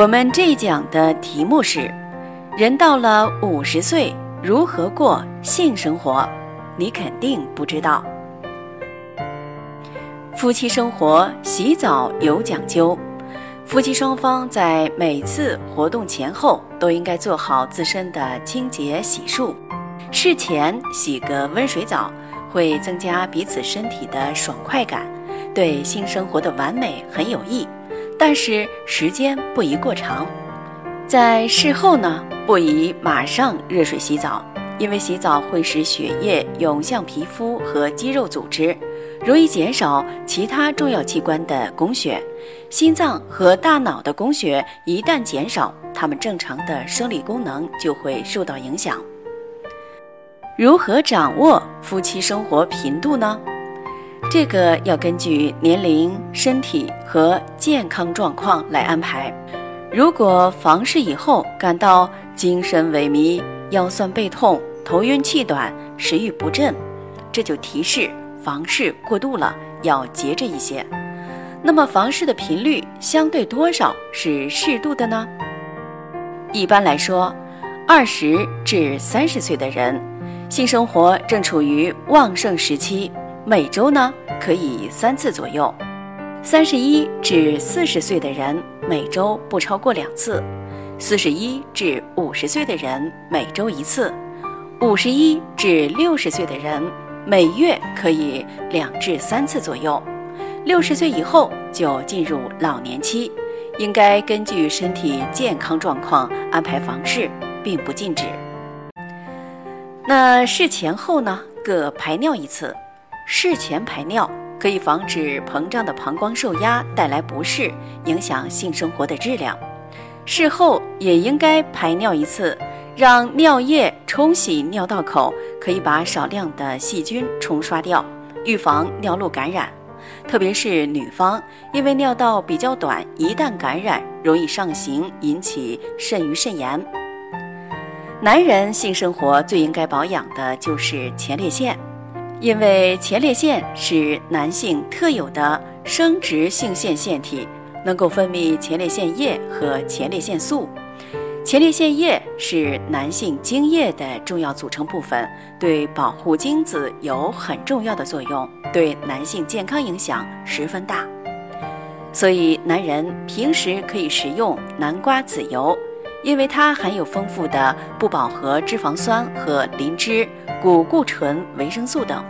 我们这一讲的题目是：人到了五十岁如何过性生活？你肯定不知道。夫妻生活洗澡有讲究，夫妻双方在每次活动前后都应该做好自身的清洁洗漱。事前洗个温水澡，会增加彼此身体的爽快感，对性生活的完美很有益。但是时间不宜过长，在事后呢，不宜马上热水洗澡，因为洗澡会使血液涌向皮肤和肌肉组织，容易减少其他重要器官的供血。心脏和大脑的供血一旦减少，它们正常的生理功能就会受到影响。如何掌握夫妻生活频度呢？这个要根据年龄、身体和健康状况来安排。如果房事以后感到精神萎靡、腰酸背痛、头晕气短、食欲不振，这就提示房事过度了，要节制一些。那么房事的频率相对多少是适度的呢？一般来说，二十至三十岁的人，性生活正处于旺盛时期。每周呢可以三次左右，三十一至四十岁的人每周不超过两次，四十一至五十岁的人每周一次，五十一至六十岁的人每月可以两至三次左右，六十岁以后就进入老年期，应该根据身体健康状况安排房事，并不禁止。那事前后呢各排尿一次。事前排尿可以防止膨胀的膀胱受压带来不适，影响性生活的质量。事后也应该排尿一次，让尿液冲洗尿道口，可以把少量的细菌冲刷掉，预防尿路感染。特别是女方，因为尿道比较短，一旦感染容易上行，引起肾盂肾炎。男人性生活最应该保养的就是前列腺。因为前列腺是男性特有的生殖性腺腺体，能够分泌前列腺液和前列腺素。前列腺液是男性精液的重要组成部分，对保护精子有很重要的作用，对男性健康影响十分大。所以，男人平时可以食用南瓜籽油，因为它含有丰富的不饱和脂肪酸和磷脂。谷固醇、维生素等，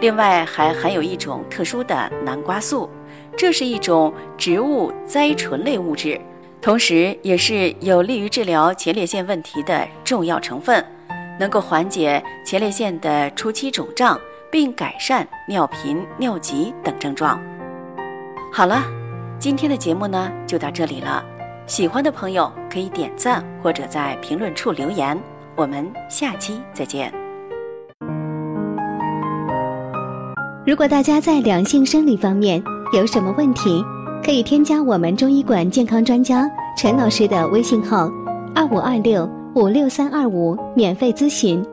另外还含有一种特殊的南瓜素，这是一种植物甾醇类物质，同时也是有利于治疗前列腺问题的重要成分，能够缓解前列腺的初期肿胀，并改善尿频、尿急等症状。好了，今天的节目呢就到这里了，喜欢的朋友可以点赞或者在评论处留言，我们下期再见。如果大家在两性生理方面有什么问题，可以添加我们中医馆健康专家陈老师的微信号：二五二六五六三二五，免费咨询。